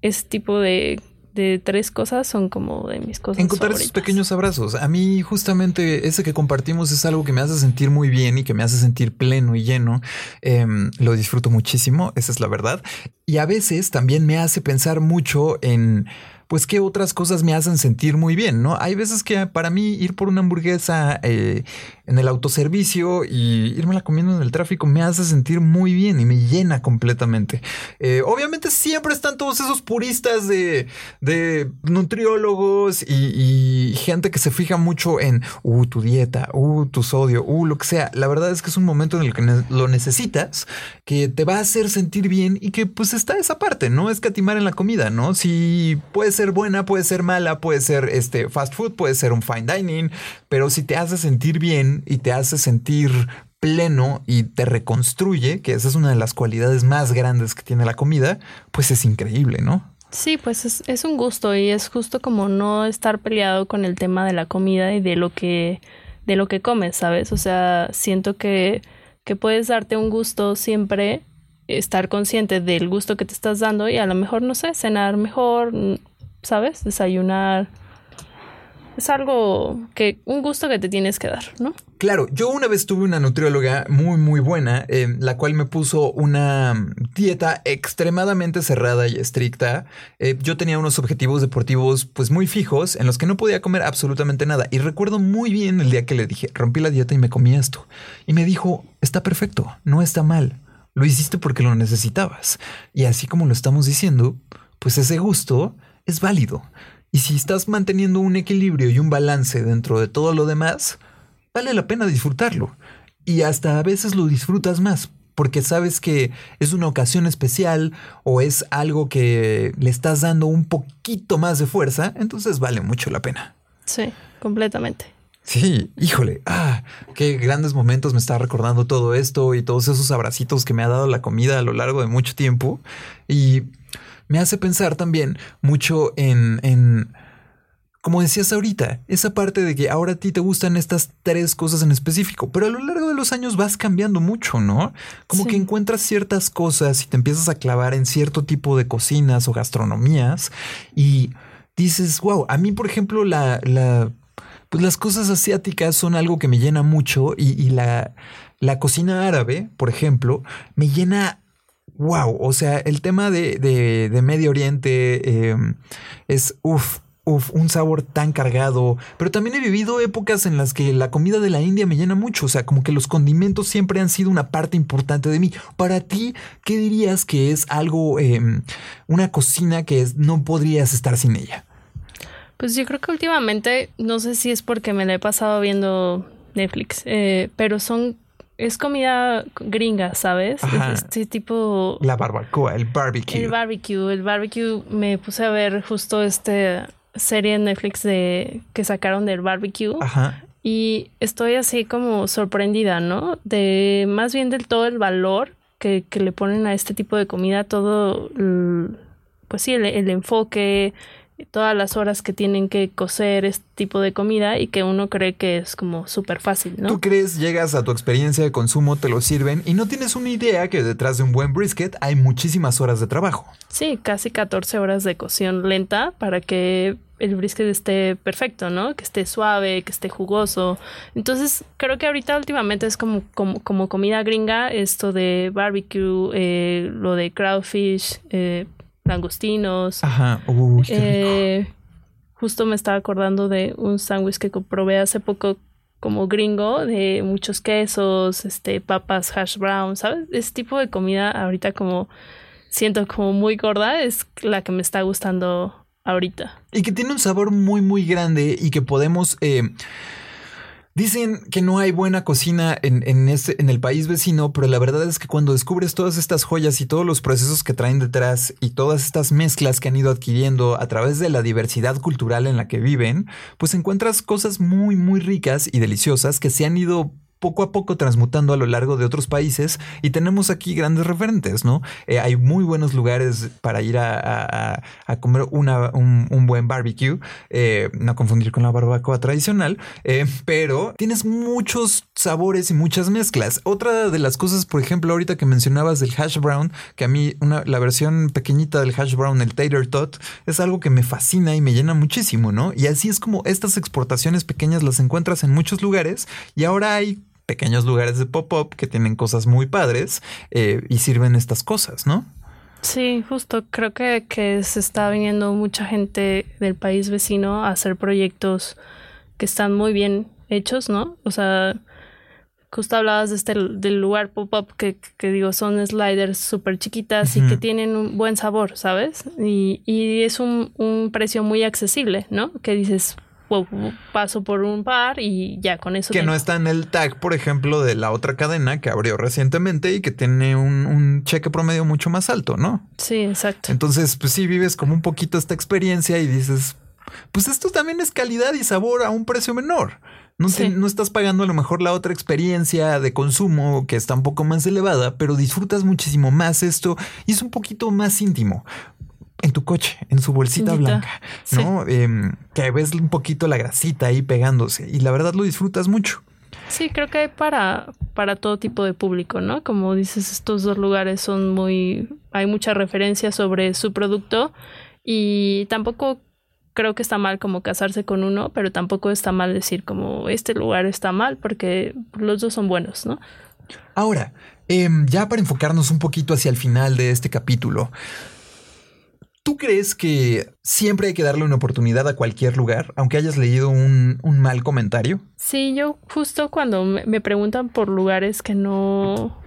ese tipo de de tres cosas son como de mis cosas. Encontrar esos pequeños abrazos. A mí justamente ese que compartimos es algo que me hace sentir muy bien y que me hace sentir pleno y lleno. Em, lo disfruto muchísimo, esa es la verdad. Y a veces también me hace pensar mucho en pues qué otras cosas me hacen sentir muy bien, ¿no? Hay veces que para mí ir por una hamburguesa eh, en el autoservicio y irme la comiendo en el tráfico me hace sentir muy bien y me llena completamente. Eh, obviamente siempre están todos esos puristas de, nutriólogos y, gente que se fija mucho en, uh, tu dieta, uh, tu sodio, uh, lo que sea. La verdad es que es un momento en el que lo necesitas, que te va a hacer sentir bien y que pues está esa parte, ¿no? Es catimar en la comida, ¿no? Si puedes ser buena, puede ser mala, puede ser este fast food, puede ser un fine dining, pero si te hace sentir bien y te hace sentir pleno y te reconstruye, que esa es una de las cualidades más grandes que tiene la comida, pues es increíble, ¿no? Sí, pues es, es un gusto y es justo como no estar peleado con el tema de la comida y de lo que, de lo que comes, ¿sabes? O sea, siento que, que puedes darte un gusto siempre estar consciente del gusto que te estás dando y a lo mejor, no sé, cenar mejor, ¿sabes? Desayunar. Es algo que, un gusto que te tienes que dar, ¿no? Claro, yo una vez tuve una nutrióloga muy, muy buena, eh, la cual me puso una dieta extremadamente cerrada y estricta. Eh, yo tenía unos objetivos deportivos pues muy fijos en los que no podía comer absolutamente nada. Y recuerdo muy bien el día que le dije, rompí la dieta y me comí esto. Y me dijo, está perfecto, no está mal. Lo hiciste porque lo necesitabas. Y así como lo estamos diciendo, pues ese gusto es válido. Y si estás manteniendo un equilibrio y un balance dentro de todo lo demás, vale la pena disfrutarlo. Y hasta a veces lo disfrutas más, porque sabes que es una ocasión especial o es algo que le estás dando un poquito más de fuerza, entonces vale mucho la pena. Sí, completamente. Sí, híjole, ah, qué grandes momentos me está recordando todo esto y todos esos abracitos que me ha dado la comida a lo largo de mucho tiempo. Y me hace pensar también mucho en, en, como decías ahorita, esa parte de que ahora a ti te gustan estas tres cosas en específico, pero a lo largo de los años vas cambiando mucho, ¿no? Como que encuentras ciertas cosas y te empiezas a clavar en cierto tipo de cocinas o gastronomías y dices, wow, a mí, por ejemplo, la, la pues las cosas asiáticas son algo que me llena mucho y, y la, la cocina árabe, por ejemplo, me llena wow, o sea, el tema de, de, Medio Oriente em, es, uff, Uf, un sabor tan cargado. Pero también he vivido épocas en las que la comida de la India me llena mucho. O sea, como que los condimentos siempre han sido una parte importante de mí. Para ti, ¿qué dirías que es algo, em, una cocina que es, no podrías estar sin ella? Pues yo creo que últimamente, no sé si es porque me la he pasado viendo Netflix, eh, pero son es comida gringa, ¿sabes? Este tipo... La barbacoa, el barbecue. El barbecue, el barbecue. Me puse a ver justo este serie en Netflix de que sacaron del barbecue. Ajá. Y estoy así como sorprendida, ¿no? De más bien del todo el valor que, que le ponen a este tipo de comida, todo, pues sí, el enfoque, todas las horas que tienen que cocer este tipo de comida y que uno cree que es como súper fácil, ¿no? Tú crees, llegas a tu experiencia de consumo, te lo sirven y no tienes una idea que detrás de un buen brisket hay muchísimas horas de trabajo. Sí, casi 14 horas de cocción lenta para que el brisket esté perfecto, ¿no? Que esté suave, que esté jugoso. Entonces, creo que ahorita últimamente es como, como, como comida gringa, esto de barbecue, eh, lo de crowfish, eh, langostinos. Ajá. eh, justo me estaba acordando de un sándwich que probé hace poco como gringo de muchos quesos, este, papas hash brown, ¿sabes? Ese tipo de comida ahorita como siento como muy gorda es la que me está gustando ahorita. Y que tiene un sabor muy muy grande y que podemos eh, Dicen que no hay buena cocina en, en, en, el país vecino, pero la verdad es que cuando descubres todas estas joyas y todos los procesos que traen detrás y todas estas mezclas que han ido adquiriendo a través de la diversidad cultural en la que viven, pues encuentras cosas muy, muy ricas y deliciosas que se han ido poco a poco transmutando a lo largo de otros países y tenemos aquí grandes referentes, ¿no? Eh, hay muy buenos lugares para ir a, comer una, un, buen barbecue, eh, no confundir con la barbacoa tradicional, eh, pero tienes muchos sabores y muchas mezclas. Otra de las cosas, por ejemplo, ahorita que mencionabas del hash brown, que a mí una, la versión pequeñita del hash brown, el tater tot, es algo que me fascina y me llena muchísimo, ¿no? Y así es como estas exportaciones pequeñas las encuentras en muchos lugares y ahora hay pequeños lugares de pop-up que tienen cosas muy padres eh, y sirven estas cosas, ¿no? Sí, justo. Creo que, que se está viniendo mucha gente del país vecino a hacer proyectos que están muy bien hechos, ¿no? O sea, justo hablabas de este del lugar pop-up que, que, digo son sliders súper chiquitas y que tienen un buen sabor, ¿sabes? Y, y es un, un, precio muy accesible, ¿no? Que dices, paso por un par y ya con eso. Que no está en el tag, por ejemplo, de la otra cadena que abrió recientemente y que tiene un, cheque promedio mucho más alto, ¿no? Sí, exacto. Entonces, pues sí, vives como un poquito esta experiencia y dices, pues esto también es calidad y sabor a un precio menor. No, no, estás pagando a lo mejor la otra experiencia de consumo que está un poco más elevada, pero disfrutas muchísimo más esto y es un poquito más íntimo en tu coche, en su bolsita blanca, ¿no? Em, que ves un poquito la grasita ahí pegándose y la verdad lo disfrutas mucho. Sí, creo que hay para, para todo tipo de público, ¿no? Como dices, estos dos lugares son muy... hay mucha referencia sobre su producto y tampoco creo que está mal como casarse con uno, pero tampoco está mal decir como este lugar está mal porque los dos son buenos, ¿no? Ahora, em, ya para enfocarnos un poquito hacia el final de este capítulo, ¿Tú crees que siempre hay que darle una oportunidad a cualquier lugar, aunque hayas leído un, mal comentario? Sí, yo justo cuando me preguntan por lugares que no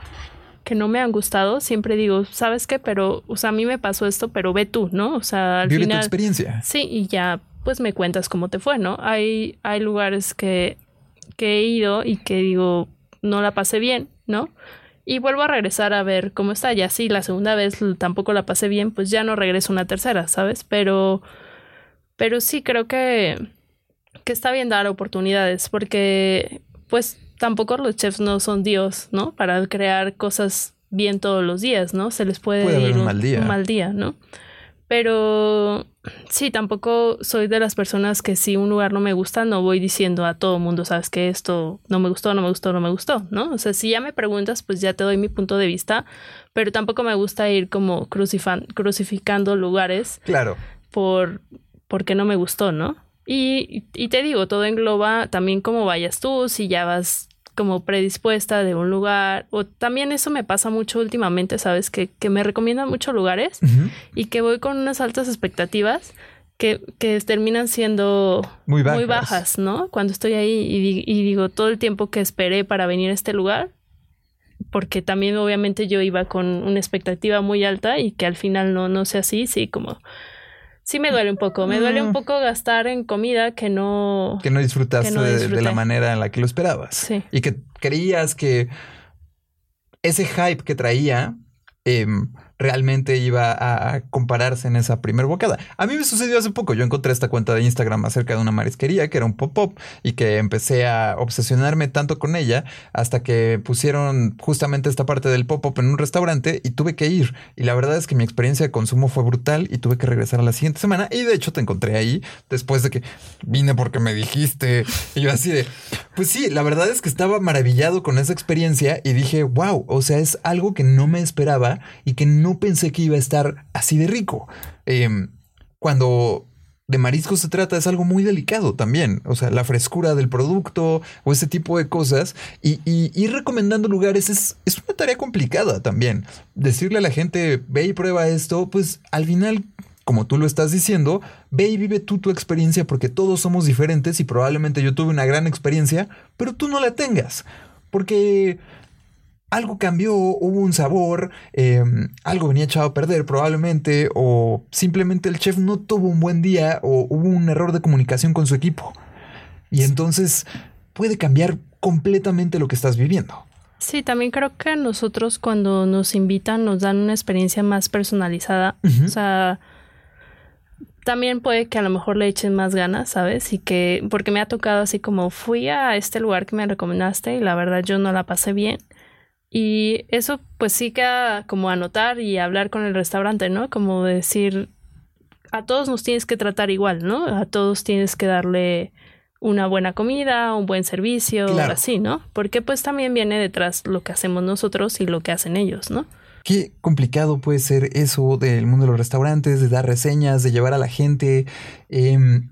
que no me han gustado, siempre digo, ¿sabes qué? Pero, o sea, a mí me pasó esto, pero ve tú, ¿no? O sea, al Vive tu experiencia. Sí, y ya, pues me cuentas cómo te fue, ¿no? Hay, hay lugares que, que he ido y que digo, no la pasé bien, ¿no? Y vuelvo a regresar a ver cómo está. Ya sí, la segunda vez tampoco la pasé bien, pues ya no regreso una tercera, ¿sabes? Pero, pero sí creo que, que está bien dar oportunidades porque, pues, tampoco los chefs no son Dios, ¿no? Para crear cosas bien todos los días, ¿no? Se les puede, ir un, mal día. un mal día, ¿no? Pero sí, tampoco soy de las personas que si un lugar no me gusta, no voy diciendo a todo mundo, sabes que esto no me gustó, no me gustó, no me gustó, ¿no? O sea, si ya me preguntas, pues ya te doy mi punto de vista, pero tampoco me gusta ir como crucificando lugares. Claro. Por porque no me gustó, ¿no? Y, y te digo, todo engloba también cómo vayas tú, si ya vas como predispuesta de un lugar. O también eso me pasa mucho últimamente, ¿sabes? Que, que me recomiendan muchos lugares y que voy con unas altas expectativas que, que terminan siendo muy bajas. ¿no? Cuando estoy ahí y, y, digo todo el tiempo que esperé para venir a este lugar, porque también obviamente yo iba con una expectativa muy alta y que al final no, no sea así, sí, como sí me duele un poco. Me duele un mm. poco gastar en comida que no... Que no disfrutaste de, la manera en la que lo esperabas. Sí. Y que creías que ese hype que traía eh, realmente iba a compararse en esa primer bocada. A mí me sucedió hace poco. Yo encontré esta cuenta de Instagram acerca de una marisquería que era un pop-up y que empecé a obsesionarme tanto con ella hasta que pusieron justamente esta parte del pop-up en un restaurante y tuve que ir. Y la verdad es que mi experiencia de consumo fue brutal y tuve que regresar a la siguiente semana. Y de hecho te encontré ahí después de que vine porque me dijiste. Y yo así de, pues sí, la verdad es que estaba maravillado con esa experiencia y dije, wow, o sea, es algo que no me esperaba y que no pensé que iba a estar así de rico. Em, cuando de marisco se trata es algo muy delicado también. O sea, la frescura del producto o ese tipo de cosas. Y, ir recomendando lugares es, es, una tarea complicada también. Decirle a la gente, ve y prueba esto, pues al final, como tú lo estás diciendo, ve y vive tú tu experiencia porque todos somos diferentes y probablemente yo tuve una gran experiencia, pero tú no la tengas. Porque algo cambió, hubo un sabor, em, algo venía echado a perder probablemente, o simplemente el chef no tuvo un buen día, o hubo un error de comunicación con su equipo. Y entonces puede cambiar completamente lo que estás viviendo. Sí, también creo que nosotros cuando nos invitan nos dan una experiencia más personalizada. O sea, también puede que a lo mejor le echen más ganas, ¿sabes? Y que, porque me ha tocado así como fui a este lugar que me recomendaste y la verdad yo no la pasé bien. Y eso pues sí queda como anotar y hablar con el restaurante, ¿no? Como decir, a todos nos tienes que tratar igual, ¿no? A todos tienes que darle una buena comida, un buen servicio, así, ¿no? Porque pues también viene detrás lo que hacemos nosotros y lo que hacen ellos, ¿no? Qué complicado puede ser eso del mundo de los restaurantes, de dar reseñas, de llevar a la gente. Em,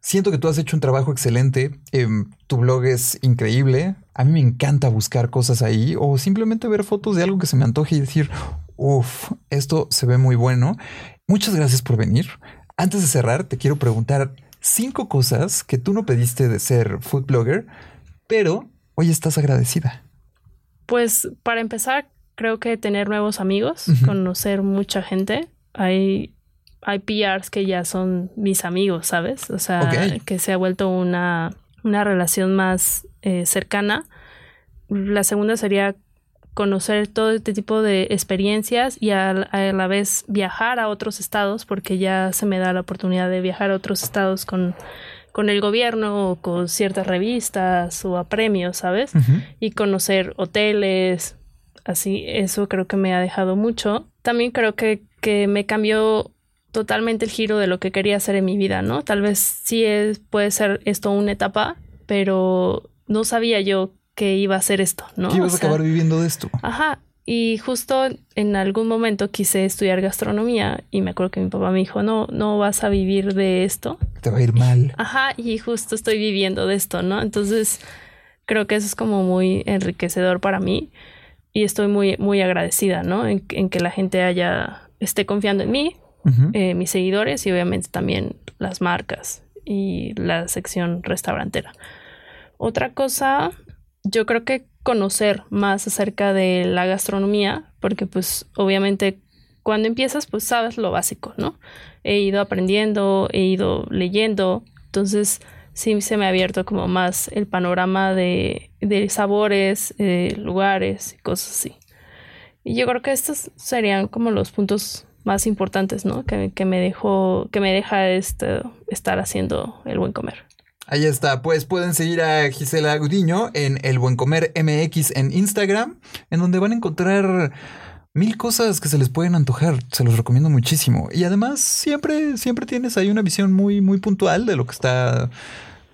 siento que tú has hecho un trabajo excelente. Em, tu blog es increíble. A mí me encanta buscar cosas ahí o simplemente ver fotos de algo que se me antoje y decir, uff, esto se ve muy bueno. Muchas gracias por venir. Antes de cerrar, te quiero preguntar cinco cosas que tú no pediste de ser food blogger, pero hoy estás agradecida. Pues para empezar, creo que tener nuevos amigos, conocer mucha gente. Hay, hay PRs que ya son mis amigos, ¿sabes? O sea, que se ha vuelto una, una relación más eh, cercana. La segunda sería conocer todo este tipo de experiencias y a, la vez viajar a otros estados, porque ya se me da la oportunidad de viajar a otros estados con, con el gobierno o con ciertas revistas o a premios, ¿sabes? Y conocer hoteles, así, eso creo que me ha dejado mucho. También creo que, que me cambió totalmente el giro de lo que quería hacer en mi vida, ¿no? Tal vez sí es, puede ser esto una etapa, pero no sabía yo que iba a ser esto, ¿no? Que ibas a acabar viviendo de esto. Ajá. Y justo en algún momento quise estudiar gastronomía y me acuerdo que mi papá me dijo, no, no vas a vivir de esto. Te va a ir mal. Ajá, y justo estoy viviendo de esto, ¿no? Entonces, creo que eso es como muy enriquecedor para mí y estoy muy, muy agradecida, ¿no? En, que la gente haya, esté confiando en mí, eh, mis seguidores y obviamente también las marcas y la sección restaurantera. Otra cosa, yo creo que conocer más acerca de la gastronomía, porque pues obviamente cuando empiezas pues sabes lo básico, ¿no? He ido aprendiendo, he ido leyendo, entonces sí se me ha abierto como más el panorama de, sabores, eh, lugares y cosas así. Y yo creo que estos serían como los puntos más importantes, ¿no? Que, me dejó, que me deja este, estar haciendo el buen comer. Ahí está, pues pueden seguir a Gisela Gudiño en El Buen Comer MX en Instagram, en donde van a encontrar mil cosas que se les pueden antojar. Se los recomiendo muchísimo. Y además, siempre, siempre tienes ahí una visión muy, muy puntual de lo que está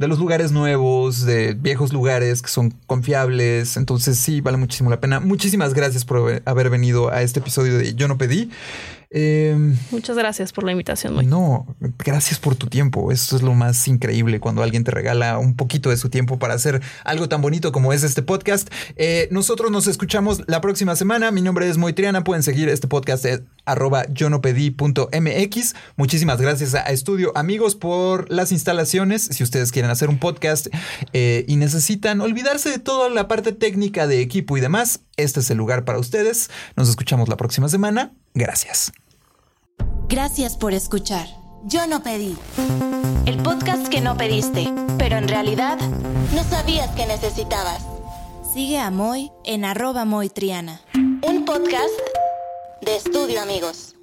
de los lugares nuevos, de viejos lugares que son confiables. Entonces sí, vale muchísimo la pena. Muchísimas gracias por haber venido a este episodio de Yo no pedí. Em, Muchas gracias por la invitación. No, gracias por tu tiempo. Eso es lo más increíble cuando alguien te regala un poquito de su tiempo para hacer algo tan bonito como es este podcast. Eh, nosotros nos escuchamos la próxima semana. Mi nombre es Moitriana. Pueden seguir este podcast en arroba yo no pedí.mx. Muchísimas gracias a Estudio Amigos por las instalaciones. Si ustedes quieren hacer un podcast eh, y necesitan olvidarse de toda la parte técnica de equipo y demás, este es el lugar para ustedes. Nos escuchamos la próxima semana. Gracias. Gracias por escuchar. Yo no pedí. El podcast que no pediste, pero en realidad no sabías que necesitabas. Sigue a Moy en arroba Moy Triana. Un podcast de estudio amigos.